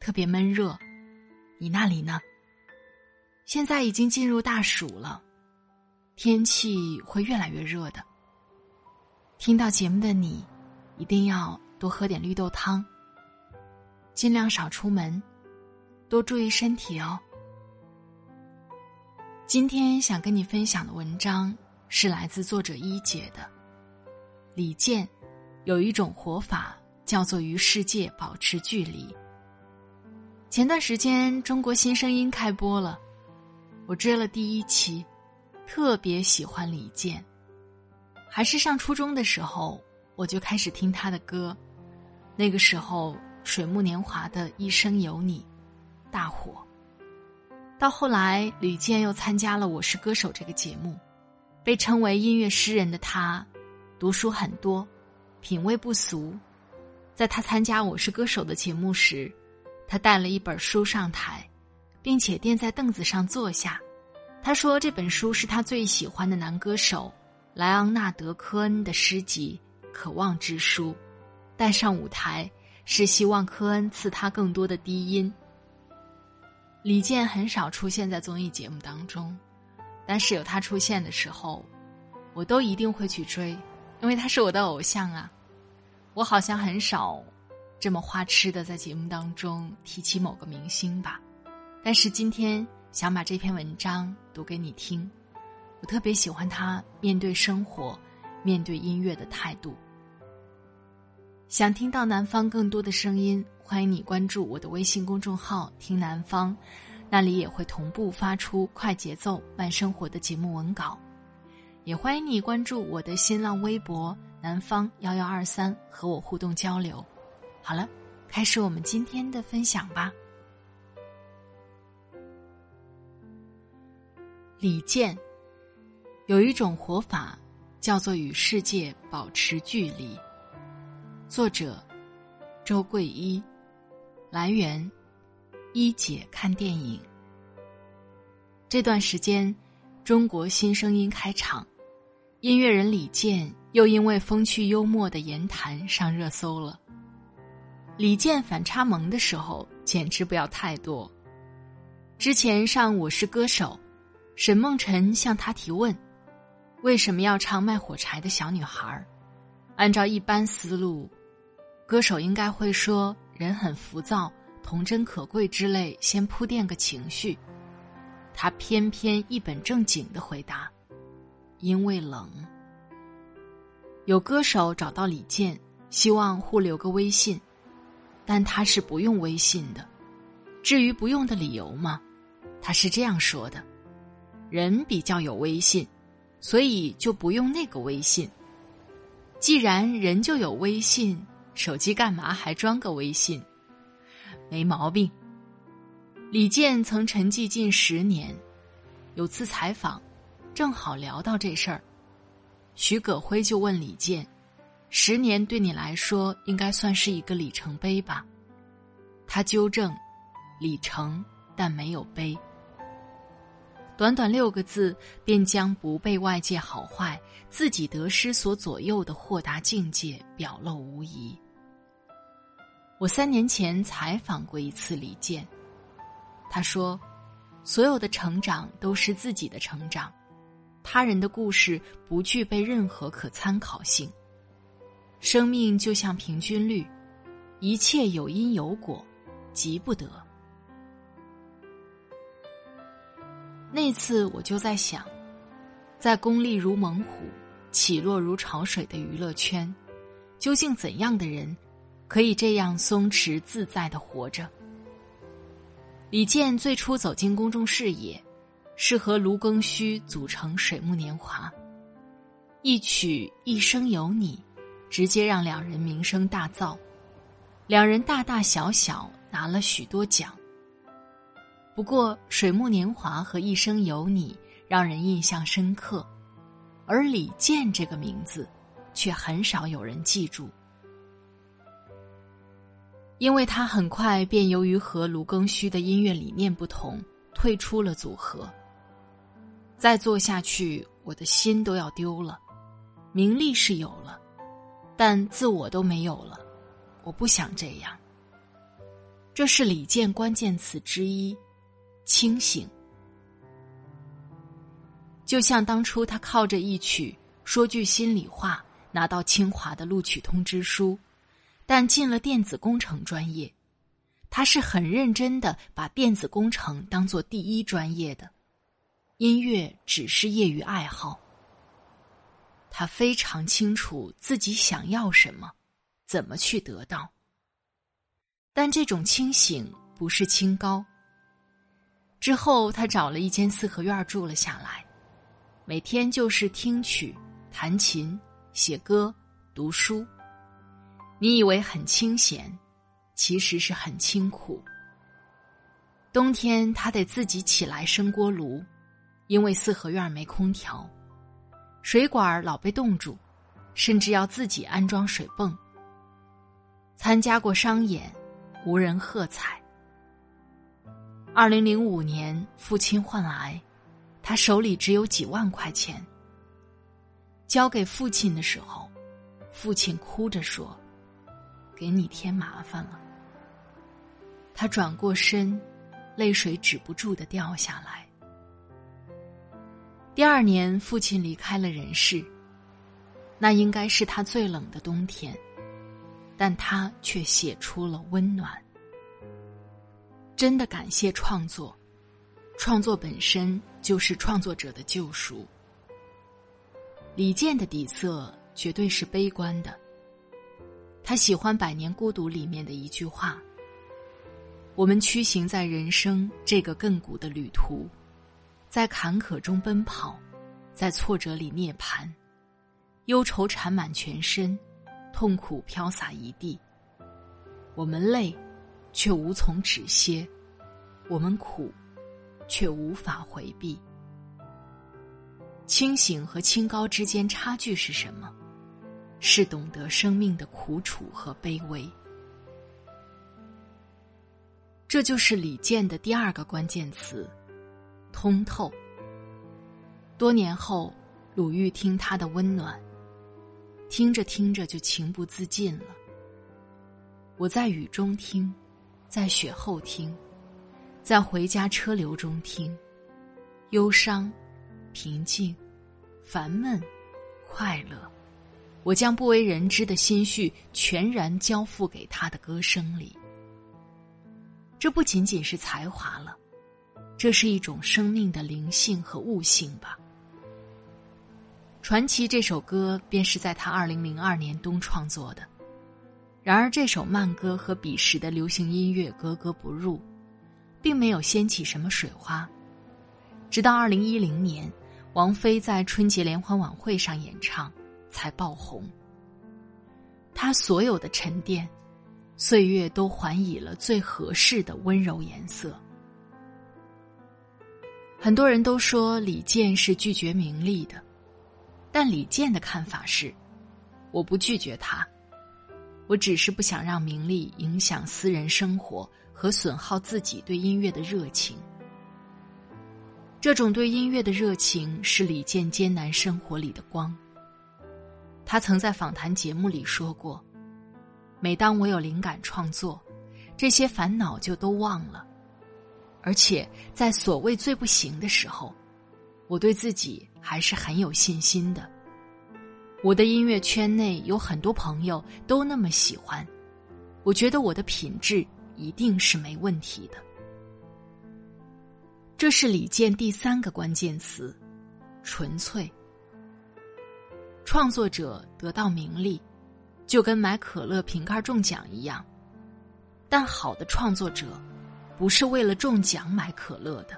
特别闷热，你那里呢？现在已经进入大暑了，天气会越来越热的。听到节目的你，一定要多喝点绿豆汤，尽量少出门，多注意身体哦。今天想跟你分享的文章是来自作者一姐的。李健有一种活法，叫做与世界保持距离。前段时间，《中国新声音》开播了，我追了第一期，特别喜欢李健。还是上初中的时候，我就开始听他的歌，那个时候水木年华的一生有你大火。到后来，李健又参加了《我是歌手》这个节目，被称为音乐诗人的他，读书很多，品味不俗。在他参加《我是歌手》的节目时。他带了一本书上台，并且垫在凳子上坐下。他说：“这本书是他最喜欢的男歌手莱昂纳德·科恩的诗集《渴望之书》，带上舞台是希望科恩赐他更多的低音。”李健很少出现在综艺节目当中，但是有他出现的时候，我都一定会去追，因为他是我的偶像啊。我好像很少。这么花痴的在节目当中提起某个明星吧，但是今天想把这篇文章读给你听。我特别喜欢他面对生活、面对音乐的态度。想听到南方更多的声音，欢迎你关注我的微信公众号“听南方”，那里也会同步发出快节奏慢生活的节目文稿。也欢迎你关注我的新浪微博“南方幺幺二三”，和我互动交流。好了，开始我们今天的分享吧。李健有一种活法，叫做与世界保持距离。作者：周桂一，来源：一姐看电影。这段时间，中国新声音开场，音乐人李健又因为风趣幽默的言谈上热搜了。李健反差萌的时候简直不要太多。之前上《我是歌手》，沈梦辰向他提问：“为什么要唱卖火柴的小女孩？”按照一般思路，歌手应该会说“人很浮躁，童真可贵”之类，先铺垫个情绪。他偏偏一本正经的回答：“因为冷。”有歌手找到李健，希望互留个微信。但他是不用微信的，至于不用的理由嘛，他是这样说的：人比较有微信，所以就不用那个微信。既然人就有微信，手机干嘛还装个微信？没毛病。李健曾沉寂近十年，有次采访，正好聊到这事儿，徐葛辉就问李健。十年对你来说应该算是一个里程碑吧？他纠正：里程，但没有碑。短短六个字，便将不被外界好坏、自己得失所左右的豁达境界表露无遗。我三年前采访过一次李健，他说：“所有的成长都是自己的成长，他人的故事不具备任何可参考性。”生命就像平均律一切有因有果急不得。那次我就在想在功利如猛虎起落如潮水的娱乐圈究竟怎样的人可以这样松弛自在的活着？李健最初走进公众视野是和卢庚戌组成水木年华。一曲一生有你直接让两人名声大噪，两人大大小小拿了许多奖。不过，《水木年华》和《一生有你》让人印象深刻，而李健这个名字，却很少有人记住，因为他很快便由于和卢庚戌的音乐理念不同，退出了组合。再做下去，我的心都要丢了，名利是有了，但自我都没有了，我不想这样。这是李健关键词之一。清醒，就像当初他靠着一曲《说句心里话》拿到清华的录取通知书，但进了电子工程专业。他是很认真的把电子工程当做第一专业的，音乐只是业余爱好。他非常清楚自己想要什么，怎么去得到。但这种清醒不是清高。之后，他找了一间四合院住了下来，每天就是听曲、弹琴、写歌、读书。你以为很清闲，其实是很清苦。冬天他得自己起来生锅炉，因为四合院没空调，水管老被冻住，甚至要自己安装水泵。参加过商演，无人喝彩。二零零五年，父亲患癌，他手里只有几万块钱。交给父亲的时候，父亲哭着说：“给你添麻烦了。”他转过身，泪水止不住的掉下来。第二年，父亲离开了人世，那应该是他最冷的冬天，但他却写出了温暖。真的感谢创作，创作本身就是创作者的救赎。李健的底色绝对是悲观的。他喜欢《百年孤独》里面的一句话：“我们驱行在人生这个亘古的旅途，在坎坷中奔跑，在挫折里涅槃，忧愁缠满全身，痛苦飘洒一地。我们累。”却无从止歇，我们苦，却无法回避。清醒和清高之间差距是什么？是懂得生命的苦楚和卑微。这就是李健的第二个关键词：通透。多年后，鲁豫听他的温暖，听着听着就情不自禁了。我在雨中听。在雪后听，在回家车流中听，忧伤、平静、烦闷、快乐，我将不为人知的心绪全然交付给他的歌声里。这不仅仅是才华了，这是一种生命的灵性和悟性吧。传奇这首歌便是在他二零零二年冬创作的。然而，这首慢歌和彼时的流行音乐格格不入，并没有掀起什么水花。直到二零一零年，王菲在春节联欢晚会上演唱，才爆红。她所有的沉淀，岁月都还以了最合适的温柔颜色。很多人都说李健是拒绝名利的，但李健的看法是：我不拒绝他。我只是不想让名利影响私人生活和损耗自己对音乐的热情。这种对音乐的热情是李健艰难生活里的光。他曾在访谈节目里说过：“每当我有灵感创作，这些烦恼就都忘了，而且在所谓最不行的时候，我对自己还是很有信心的。”我的音乐圈内有很多朋友都那么喜欢，我觉得我的品质一定是没问题的。这是李健第三个关键词：纯粹。创作者得到名利，就跟买可乐瓶盖中奖一样，但好的创作者，不是为了中奖买可乐的，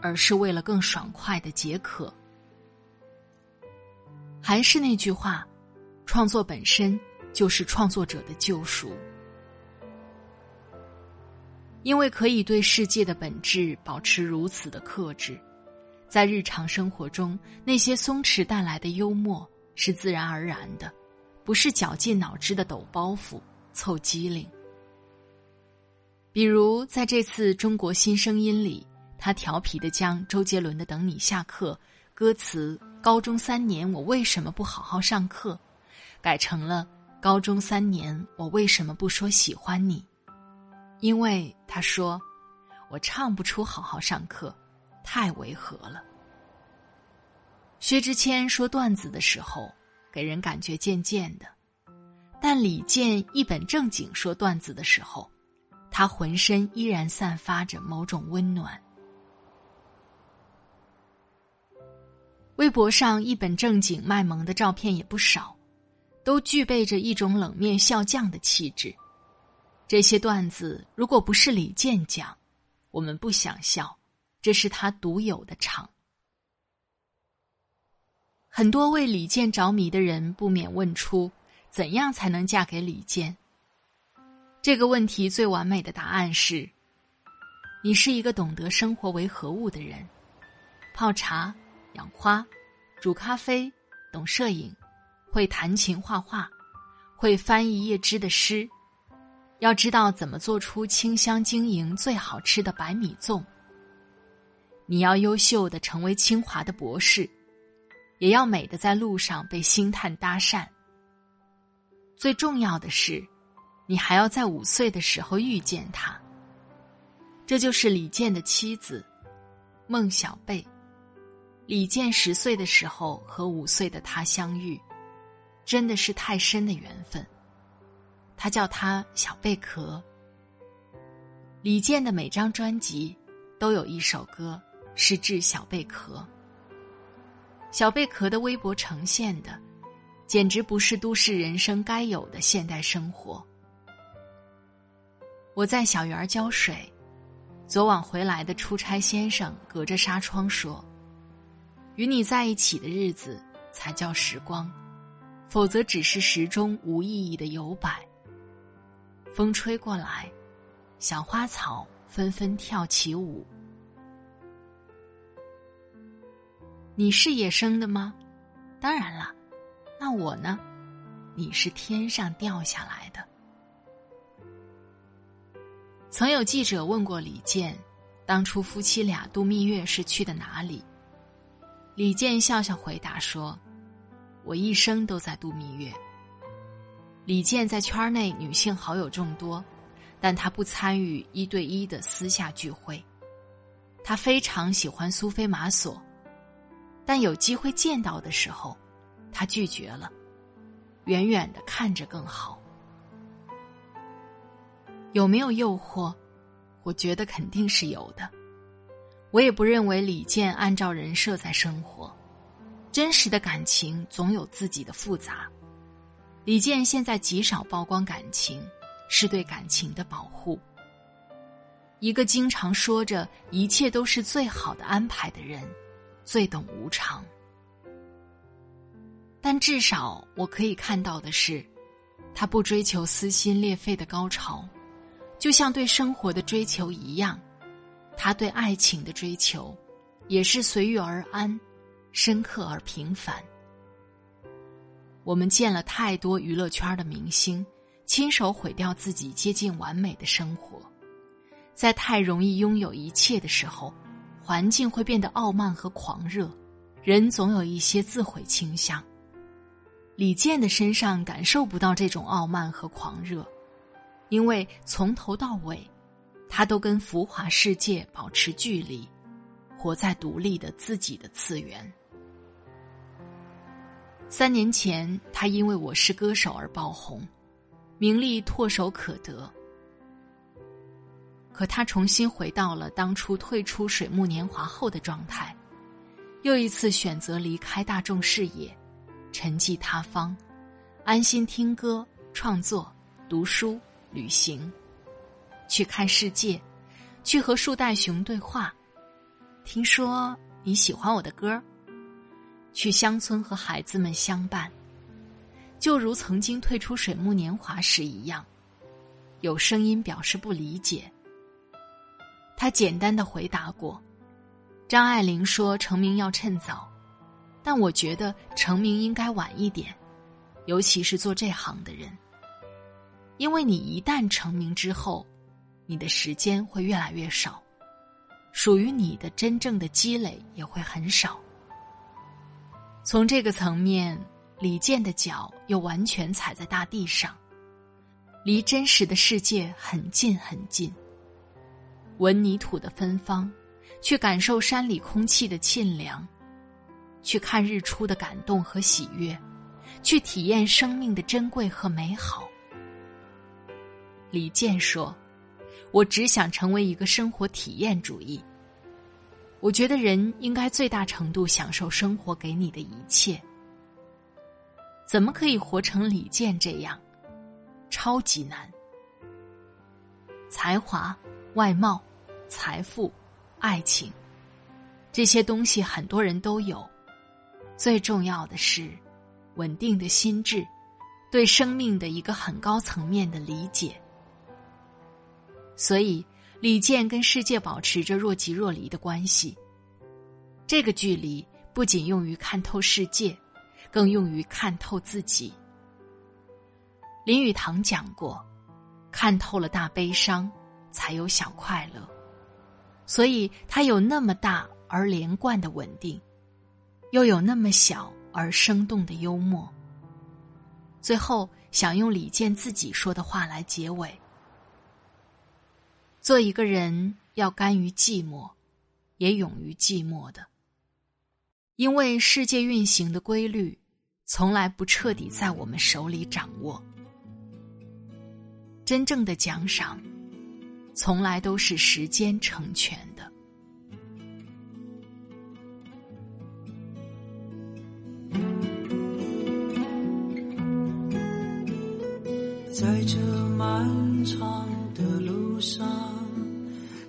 而是为了更爽快的解渴。还是那句话，创作本身就是创作者的救赎。因为可以对世界的本质保持如此的克制，在日常生活中，那些松弛带来的幽默是自然而然的，不是绞尽脑汁的抖包袱、凑机灵。比如在这次《中国新声音》里，他调皮的将周杰伦的《等你下课》歌词“高中三年我为什么不好好上课”，改成了“高中三年我为什么不说喜欢你”。因为他说：“我唱不出好好上课，太违和了。”薛之谦说段子的时候，给人感觉贱贱的；但李健一本正经说段子的时候，他浑身依然散发着某种温暖。微博上一本正经卖萌的照片也不少，都具备着一种冷面笑匠的气质。这些段子如果不是李健讲，我们不想笑，这是他独有的场。很多为李健着迷的人不免问出：怎样才能嫁给李健？这个问题最完美的答案是：你是一个懂得生活为何物的人，泡茶、养花、煮咖啡，懂摄影，会弹琴、画画，会翻译叶芝的诗。要知道怎么做出清香晶莹、最好吃的白米粽。你要优秀的成为清华的博士，也要美的在路上被星探搭讪。最重要的是，你还要在五岁的时候遇见他。这就是李健的妻子，孟小贝。李健十岁的时候和五岁的他相遇，真的是太深的缘分。他叫他小贝壳。李健的每张专辑都有一首歌是致小贝壳。小贝壳的微博呈现的，简直不是都市人生该有的现代生活。我在小园浇水，昨晚回来的出差先生隔着纱窗说：“与你在一起的日子才叫时光，否则只是时钟无意义的游摆。”风吹过来，小花草纷纷跳起舞。你是野生的吗？当然了，那我呢？你是天上掉下来的。曾有记者问过李健，当初夫妻俩度蜜月是去的哪里？李健笑笑回答说：“我一生都在度蜜月。”李健在圈内女性好友众多，但他不参与一对一的私下聚会。他非常喜欢苏菲玛索，但有机会见到的时候，他拒绝了。远远的看着更好。有没有诱惑？我觉得肯定是有的。我也不认为李健按照人设在生活，真实的感情总有自己的复杂。李健现在极少曝光感情，是对感情的保护。一个经常说着一切都是最好的安排的人，最懂无常。但至少我可以看到的是，他不追求撕心裂肺的高潮，就像对生活的追求一样，他对爱情的追求，也是随遇而安，深刻而平凡。我们见了太多娱乐圈的明星，亲手毁掉自己接近完美的生活，在太容易拥有一切的时候，环境会变得傲慢和狂热，人总有一些自毁倾向。李健的身上感受不到这种傲慢和狂热，因为从头到尾，他都跟浮华世界保持距离，活在独立的自己的次元。三年前，他因为我是歌手而爆红，名利唾手可得。可他重新回到了当初退出水木年华后的状态，又一次选择离开大众视野，沉寂他方，安心听歌、创作、读书、旅行，去看世界，去和树袋熊对话。听说你喜欢我的歌，去乡村和孩子们相伴，就如曾经退出水木年华时一样，有声音表示不理解。他简单的回答过：“张爱玲说成名要趁早，但我觉得成名应该晚一点，尤其是做这行的人。因为你一旦成名之后，你的时间会越来越少，属于你的真正的积累也会很少。从这个层面，李健的脚又完全踩在大地上，离真实的世界很近很近。”闻泥土的芬芳，去感受山里空气的沁凉，去看日出的感动和喜悦，去体验生命的珍贵和美好。李健说：“我只想成为一个生活体验主义。我觉得人应该最大程度享受生活给你的一切。怎么可以活成李健这样？超级难。才华、外貌。”财富、爱情，这些东西很多人都有。最重要的是，稳定的心智，对生命的一个很高层面的理解。所以，李健跟世界保持着若即若离的关系。这个距离不仅用于看透世界，更用于看透自己。林语堂讲过：“看透了大悲伤，才有小快乐。”所以，他有那么大而连贯的稳定，又有那么小而生动的幽默。最后，想用李健自己说的话来结尾：做一个人要甘于寂寞，也勇于寂寞的，因为世界运行的规律，从来不彻底在我们手里掌握。真正的奖赏。从来都是时间成全的。在这漫长的路上，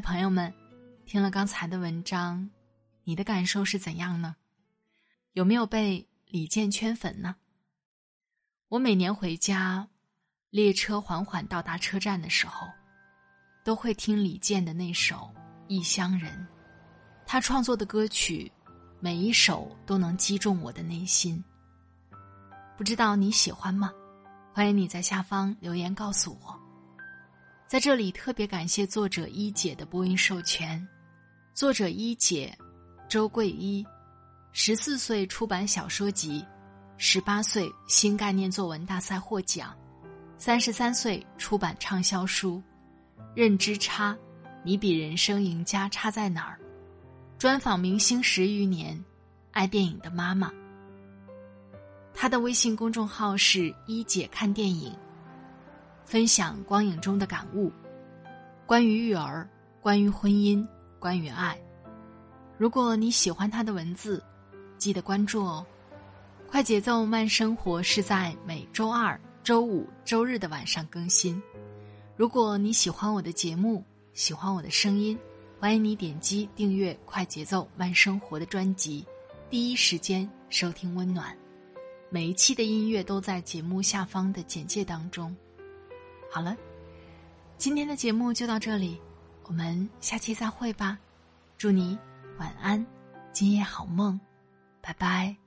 朋友们，听了刚才的文章。你的感受是怎样呢？有没有被李健圈粉呢？我每年回家，列车缓缓到达车站的时候，都会听李健的那首《异乡人》。他创作的歌曲，每一首都能击中我的内心。不知道你喜欢吗？欢迎你在下方留言告诉我。在这里特别感谢作者一姐的播音授权，作者一姐。周桂一，十四岁出版小说集，十八岁新概念作文大赛获奖，三十三岁出版畅销书《认知差》，你比人生赢家差在哪儿？专访明星十余年，爱电影的妈妈。他的微信公众号是一姐看电影，分享光影中的感悟，关于育儿，关于婚姻，关于爱。如果你喜欢他的文字，记得关注哦。快节奏慢生活是在每周二、周五、周日的晚上更新。如果你喜欢我的节目，喜欢我的声音，欢迎你点击订阅《快节奏慢生活》的专辑，第一时间收听温暖。每一期的音乐都在节目下方的简介当中。好了，今天的节目就到这里，我们下期再会吧。祝你。晚安，今夜好梦。拜拜。